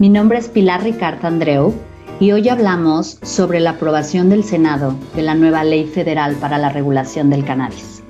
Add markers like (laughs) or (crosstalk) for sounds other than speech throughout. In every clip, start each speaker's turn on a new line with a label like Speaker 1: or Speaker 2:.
Speaker 1: Mi nombre es Pilar Ricard Andreu y hoy hablamos sobre la aprobación del Senado de la nueva Ley Federal para la Regulación del Cannabis.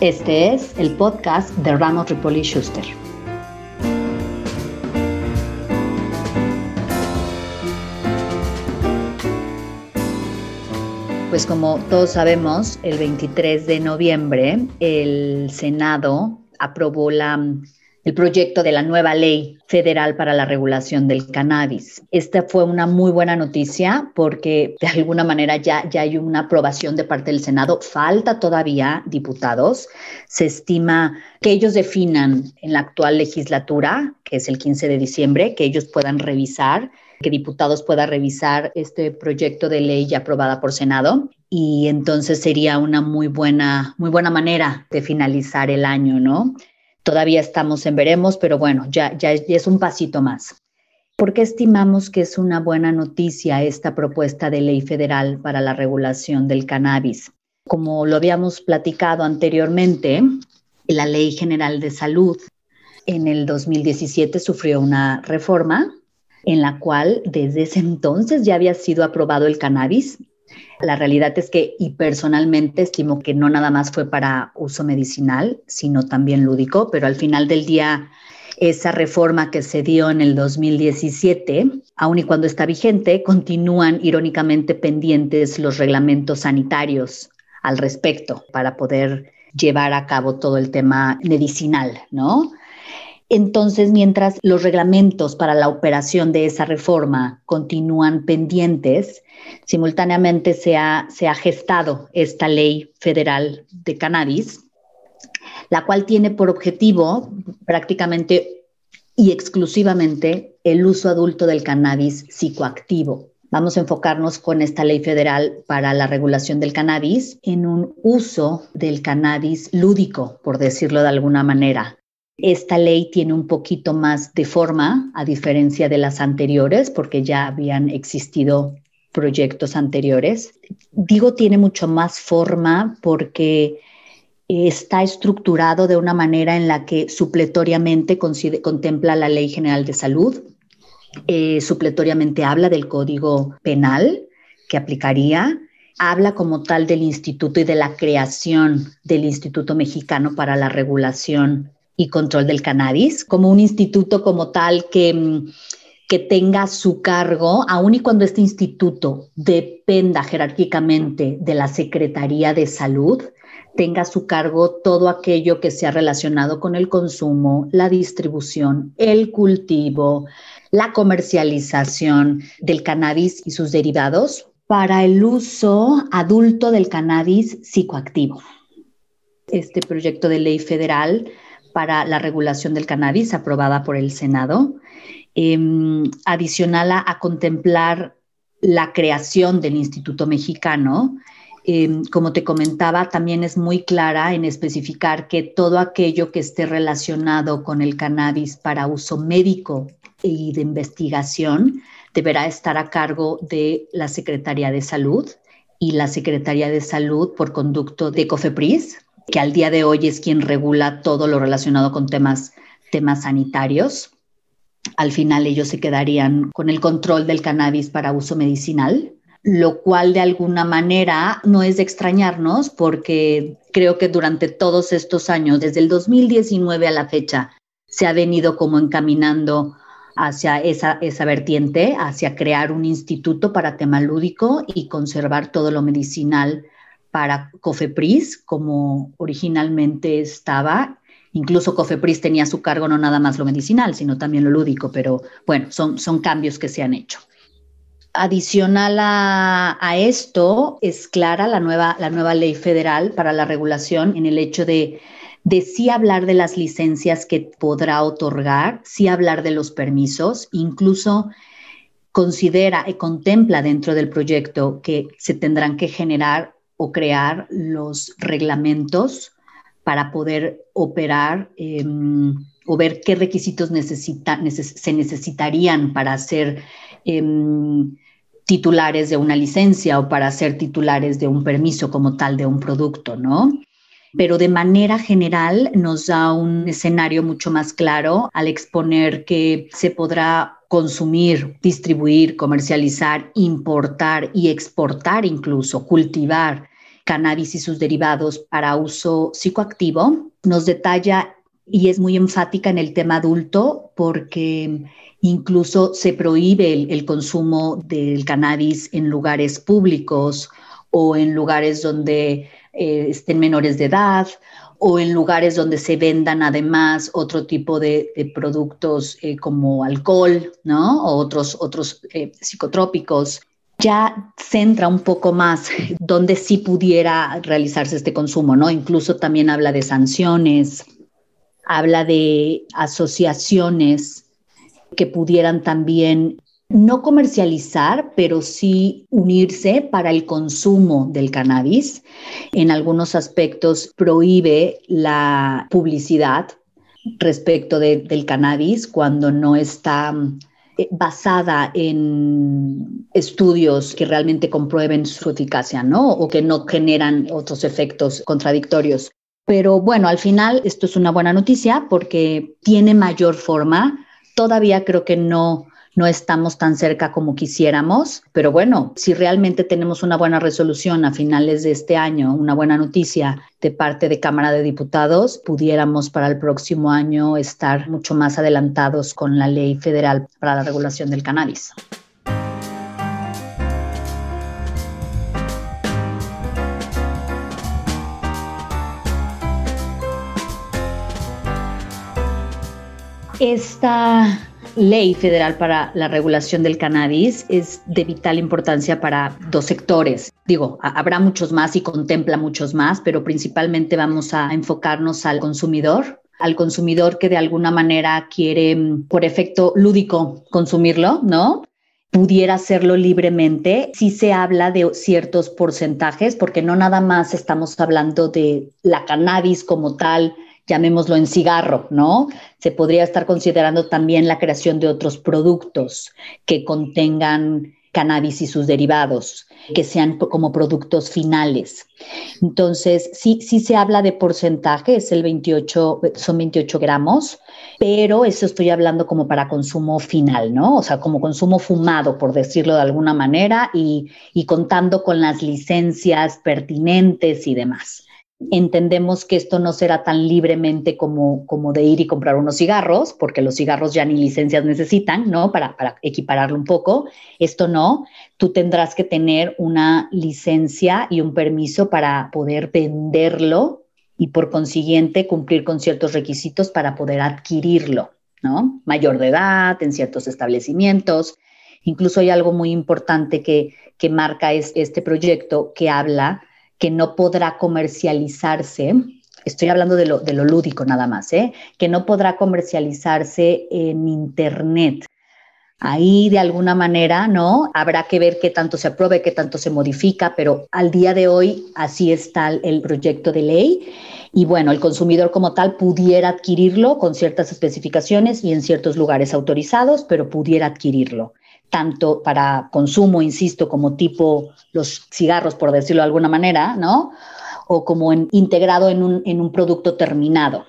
Speaker 1: Este es el podcast de Ramos Ripoli Schuster. Pues como todos sabemos, el 23 de noviembre el Senado aprobó la el proyecto de la nueva ley federal para la regulación del cannabis. Esta fue una muy buena noticia porque de alguna manera ya, ya hay una aprobación de parte del Senado. Falta todavía diputados. Se estima que ellos definan en la actual legislatura, que es el 15 de diciembre, que ellos puedan revisar que diputados puedan revisar este proyecto de ley ya aprobada por Senado y entonces sería una muy buena, muy buena manera de finalizar el año, ¿no? Todavía estamos en veremos, pero bueno, ya, ya, es un pasito más. ¿Por qué estimamos que es una buena noticia esta propuesta de ley federal para la regulación del cannabis? Como lo habíamos platicado anteriormente, la Ley General de Salud en el 2017 sufrió una reforma en la cual desde ese entonces ya había sido aprobado el cannabis la realidad es que, y personalmente estimo que no nada más fue para uso medicinal, sino también lúdico, pero al final del día, esa reforma que se dio en el 2017, aun y cuando está vigente, continúan irónicamente pendientes los reglamentos sanitarios al respecto para poder llevar a cabo todo el tema medicinal, ¿no? Entonces, mientras los reglamentos para la operación de esa reforma continúan pendientes, simultáneamente se ha, se ha gestado esta ley federal de cannabis, la cual tiene por objetivo prácticamente y exclusivamente el uso adulto del cannabis psicoactivo. Vamos a enfocarnos con esta ley federal para la regulación del cannabis en un uso del cannabis lúdico, por decirlo de alguna manera. Esta ley tiene un poquito más de forma, a diferencia de las anteriores, porque ya habían existido proyectos anteriores. Digo tiene mucho más forma porque está estructurado de una manera en la que supletoriamente contempla la Ley General de Salud, eh, supletoriamente habla del Código Penal que aplicaría, habla como tal del instituto y de la creación del Instituto Mexicano para la Regulación y Control del Cannabis, como un instituto como tal que, mm, que tenga su cargo, aun y cuando este instituto dependa jerárquicamente de la Secretaría de Salud, tenga su cargo todo aquello que sea relacionado con el consumo, la distribución, el cultivo, la comercialización del cannabis y sus derivados para el uso adulto del cannabis psicoactivo. Este proyecto de ley federal para la regulación del cannabis aprobada por el Senado, em, adicional a, contemplar la creación del Instituto Mexicano. Em, como te comentaba, también es muy clara en especificar que todo aquello que esté relacionado con el cannabis para uso médico y de investigación deberá estar a cargo de la Secretaría de Salud y la Secretaría de Salud por conducto de COFEPRIS, que al día de hoy es quien regula todo lo relacionado con temas, temas sanitarios. Al final ellos se quedarían con el control del cannabis para uso medicinal, lo cual de alguna manera no es de extrañarnos porque creo que durante todos estos años, desde el 2019 a la fecha, se ha venido como encaminando hacia esa, esa vertiente, hacia crear un instituto para tema lúdico y conservar todo lo medicinal para Cofepris, como originalmente estaba. Incluso Cofepris tenía a su cargo no nada más lo medicinal, sino también lo lúdico, pero bueno, son, son cambios que se han hecho. Adicional a, a, esto, es clara la nueva, la nueva ley federal para la regulación en el hecho de, de sí hablar de las licencias que podrá otorgar, sí hablar de los permisos, incluso considera y contempla dentro del proyecto que se tendrán que generar o crear los reglamentos para poder operar em, o ver qué requisitos se necesitarían para ser em, titulares de una licencia o para ser titulares de un permiso como tal de un producto, ¿no? Pero de manera general nos da un escenario mucho más claro al exponer que se podrá consumir, distribuir, comercializar, importar y exportar incluso, cultivar cannabis y sus derivados para uso psicoactivo, nos detalla y es muy enfática en el tema adulto porque incluso se prohíbe el, consumo del cannabis en lugares públicos o en lugares donde eh, estén menores de edad o en lugares donde se vendan además otro tipo de, productos eh, como alcohol, ¿no? O otros, otros eh, psicotrópicos ya centra un poco más (laughs) donde sí pudiera realizarse este consumo, ¿no? Incluso también habla de sanciones, habla de asociaciones que pudieran también no comercializar, pero sí unirse para el consumo del cannabis. En algunos aspectos prohíbe la publicidad respecto del cannabis cuando no está eh, basada en estudios que realmente comprueben su eficacia, ¿no? O que no generan otros efectos contradictorios. Pero bueno, al final esto es una buena noticia porque tiene mayor forma. Todavía creo que no no estamos tan cerca como quisiéramos, pero bueno, si realmente tenemos una buena resolución a finales de este año, una buena noticia de parte de Cámara de Diputados, pudiéramos para el próximo año estar mucho más adelantados con la ley federal para la regulación del cannabis. Esta ley federal para la regulación del cannabis es de vital importancia para dos sectores. Digo, habrá muchos más y contempla muchos más, pero principalmente vamos a enfocarnos al consumidor, al consumidor que de alguna manera quiere, mm, por efecto lúdico, consumirlo, ¿no? pudiera hacerlo libremente. Si se habla de ciertos porcentajes, porque no nada más estamos hablando de la cannabis como tal, llamémoslo en cigarro, ¿no? Se podría estar considerando también la creación de otros productos que contengan cannabis y sus derivados, que sean como productos finales. Entonces, sí, sí se habla de porcentaje, es el 28, son 28 gramos, pero eso estoy hablando como para consumo final, ¿no? O sea, como consumo fumado, por decirlo de alguna manera, y, y contando con las licencias pertinentes y demás entendemos que esto no será tan libremente como, como de ir y comprar unos cigarros, porque los cigarros ya ni licencias necesitan, ¿no? Para, para equipararlo un poco. Esto no, tú tendrás que tener una licencia y un permiso para poder venderlo y por consiguiente cumplir con ciertos requisitos para poder adquirirlo, ¿no? Mayor de edad, en ciertos establecimientos. Incluso hay algo muy importante que, que marca este proyecto que habla que no podrá comercializarse, estoy hablando de lo, de lo lúdico nada más, ¿eh? que no podrá comercializarse en Internet. Ahí de alguna manera, ¿no? Habrá que ver qué tanto se apruebe, qué tanto se modifica, pero al día de hoy así está el proyecto de ley. Y bueno, el consumidor como tal pudiera adquirirlo con ciertas especificaciones y en ciertos lugares autorizados, pero pudiera adquirirlo tanto para consumo, insisto, como tipo los cigarros, por decirlo de alguna manera, ¿no? O como integrado en un, en un producto terminado.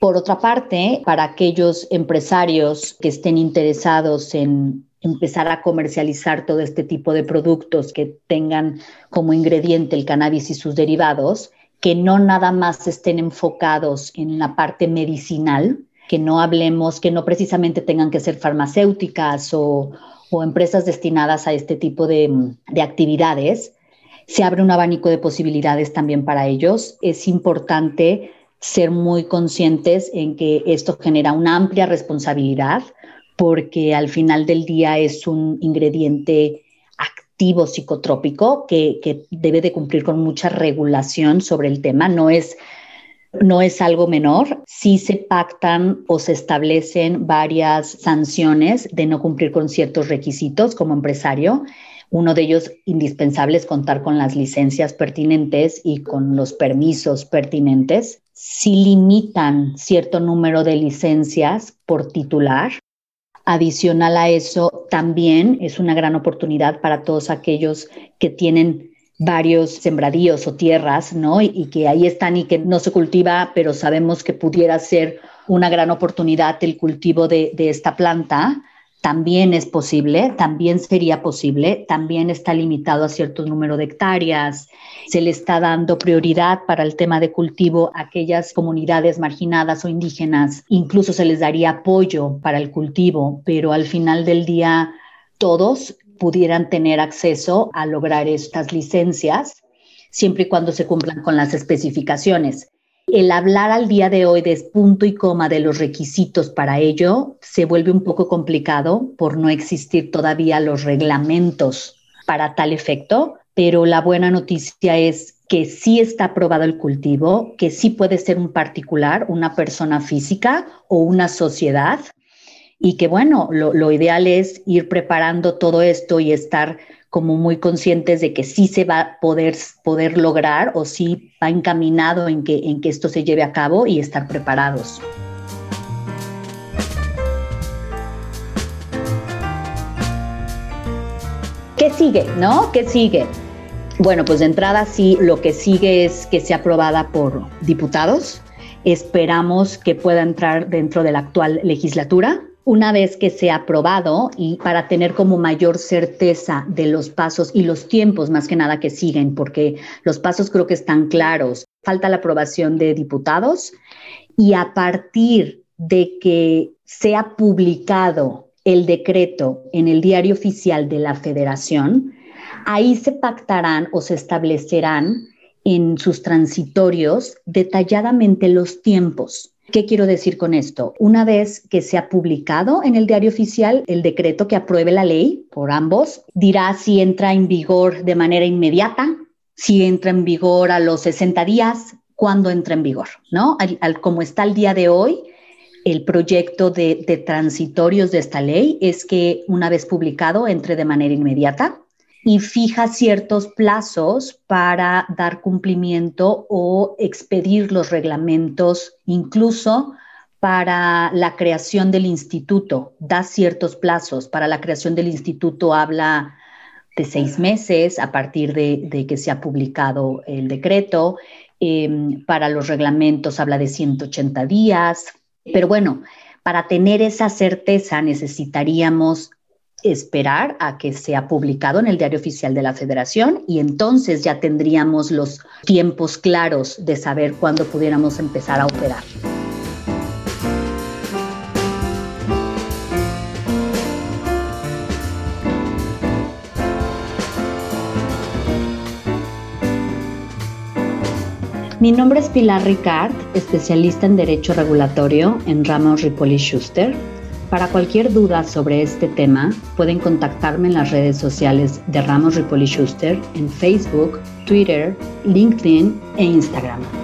Speaker 1: Por otra parte, para aquellos empresarios que estén interesados en empezar a comercializar todo este tipo de productos que tengan como ingrediente el cannabis y sus derivados, que no nada más estén enfocados en la parte medicinal, que no hablemos, que no precisamente tengan que ser farmacéuticas o, o empresas destinadas a este tipo de, de actividades, se abre un abanico de posibilidades también para ellos. Es importante ser muy conscientes en que esto genera una amplia responsabilidad porque al final del día es un ingrediente activo psicotrópico que, que, debe de cumplir con mucha regulación sobre el tema. No es no es algo menor. Sí se pactan o se establecen varias sanciones de no cumplir con ciertos requisitos como empresario. Uno de ellos indispensable es contar con las licencias pertinentes y con los permisos pertinentes. Si limitan cierto número de licencias por titular, adicional a eso, también es una gran oportunidad para todos aquellos que tienen varios sembradíos o tierras, ¿no? Y, que ahí están y que no se cultiva, pero sabemos que pudiera ser una gran oportunidad el cultivo de, esta planta. También es posible, también sería posible, también está limitado a cierto número de hectáreas, se le está dando prioridad para el tema de cultivo a aquellas comunidades marginadas o indígenas, incluso se les daría apoyo para el cultivo, pero al final del día todos pudieran tener acceso a lograr estas licencias siempre y cuando se cumplan con las especificaciones. El hablar al día de hoy de punto y coma de los requisitos para ello se vuelve un poco complicado por no existir todavía los reglamentos para tal efecto, pero la buena noticia es que sí está aprobado el cultivo, que sí puede ser un particular, una persona física o una sociedad, y que bueno, lo, ideal es ir preparando todo esto y estar como muy conscientes de que sí se va a poder, poder lograr o sí va encaminado en que, en que esto se lleve a cabo y estar preparados. ¿Qué sigue? ¿No? ¿Qué sigue? Bueno, pues de entrada sí, lo que sigue es que sea aprobada por diputados. Esperamos que pueda entrar dentro de la actual legislatura una vez que sea aprobado y para tener como mayor certeza de los pasos y los tiempos más que nada que siguen, porque los pasos creo que están claros. Falta la aprobación de diputados y a partir de que sea publicado el decreto en el diario oficial de la federación, ahí se pactarán o se establecerán en sus transitorios detalladamente los tiempos ¿Qué quiero decir con esto? Una vez que se ha publicado en el diario oficial el decreto que apruebe la ley por ambos, dirá si entra en vigor de manera inmediata, si entra en vigor a los 60 días, cuándo entra en vigor, ¿no? Como está el día de hoy, el proyecto de, de transitorios de esta ley es que una vez publicado entre de manera inmediata y fija ciertos plazos para dar cumplimiento o expedir los reglamentos, incluso para la creación del instituto, da ciertos plazos. Para la creación del instituto habla de seis meses a partir de, que se ha publicado el decreto. Em, para los reglamentos habla de 180 días. Pero bueno, para tener esa certeza necesitaríamos esperar a que sea publicado en el diario oficial de la federación y entonces ya tendríamos los tiempos claros de saber cuándo pudiéramos empezar a operar. Mi nombre es Pilar Ricard, especialista en Derecho Regulatorio en Ramos Ripoli Schuster para cualquier duda sobre este tema, pueden contactarme en las redes sociales de Ramos Ripoli Schuster en Facebook, Twitter, LinkedIn e Instagram.